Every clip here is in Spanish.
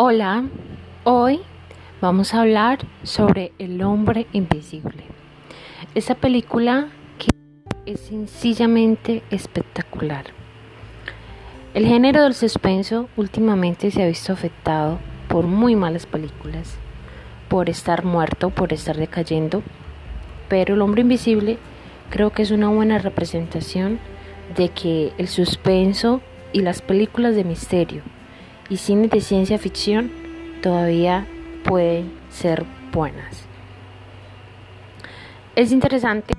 Hola, hoy vamos a hablar sobre El hombre invisible. Esta película que es sencillamente espectacular. El género del suspenso últimamente se ha visto afectado por muy malas películas, por estar muerto, por estar decayendo, pero El hombre invisible creo que es una buena representación de que el suspenso y las películas de misterio y cine de ciencia ficción todavía pueden ser buenas. Es interesante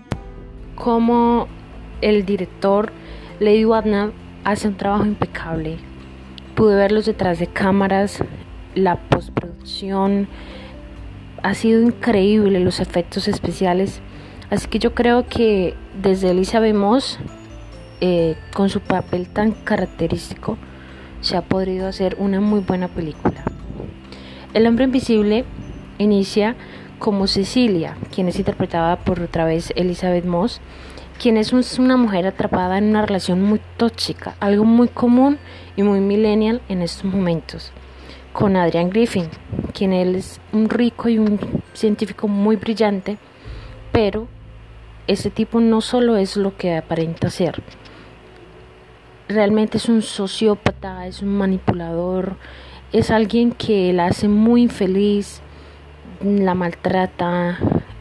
cómo el director Lady Wadnab hace un trabajo impecable. Pude verlos detrás de cámaras, la postproducción ha sido increíble, los efectos especiales. Así que yo creo que desde Elizabeth Moss, eh, con su papel tan característico, se ha podido hacer una muy buena película. El hombre invisible inicia como Cecilia, quien es interpretada por otra vez Elizabeth Moss, quien es una mujer atrapada en una relación muy tóxica, algo muy común y muy millennial en estos momentos, con Adrian Griffin, quien es un rico y un científico muy brillante, pero ese tipo no solo es lo que aparenta ser, realmente es un sociópata, es un manipulador, es alguien que la hace muy infeliz, la maltrata.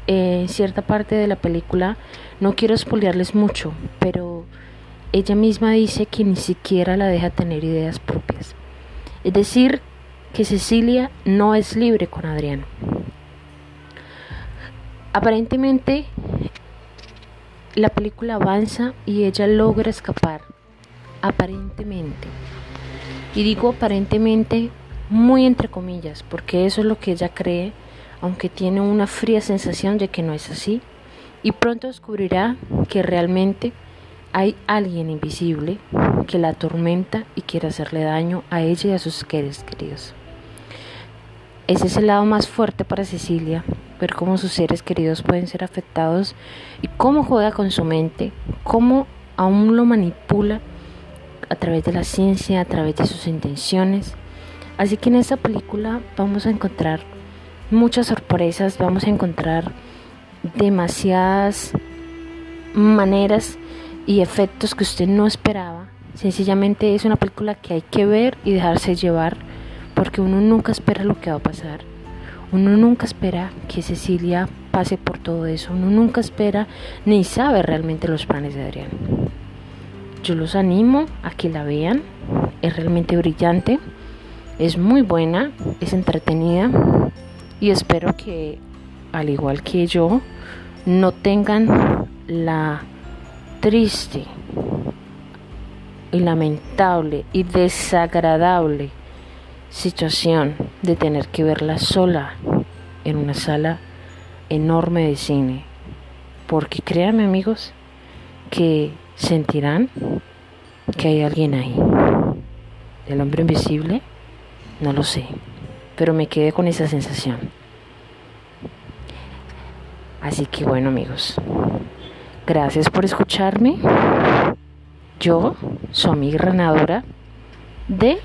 en cierta parte de la película, no quiero espolearles mucho, pero ella misma dice que ni siquiera la deja tener ideas propias. Es decir, que Cecilia no es libre con Adrián. Aparentemente, la película avanza y ella logra escapar aparentemente. Y digo aparentemente muy entre comillas, porque eso es lo que ella cree, aunque tiene una fría sensación de que no es así. Y pronto descubrirá que realmente hay alguien invisible que la atormenta y quiere hacerle daño a ella y a sus seres queridos. Ese es el lado más fuerte para Cecilia, ver cómo sus seres queridos pueden ser afectados y cómo juega con su mente, cómo aún lo manipula a través de la ciencia, a través de sus intenciones. Así que en esta película vamos a encontrar muchas sorpresas, vamos a encontrar demasiadas maneras y efectos que usted no esperaba. Sencillamente es una película que hay que ver y dejarse llevar porque uno nunca espera lo que va a pasar. Uno nunca espera que Cecilia pase por todo eso. Uno nunca espera ni sabe realmente los planes de Adrián. Yo los animo a que la vean. Es realmente brillante. Es muy buena. Es entretenida. Y espero que, al igual que yo, no tengan la triste y lamentable y desagradable situación de tener que verla sola en una sala enorme de cine. Porque créanme amigos que sentirán que hay alguien ahí. El hombre invisible, no lo sé, pero me quedé con esa sensación. Así que bueno amigos, gracias por escucharme. Yo, soy amiga ganadora de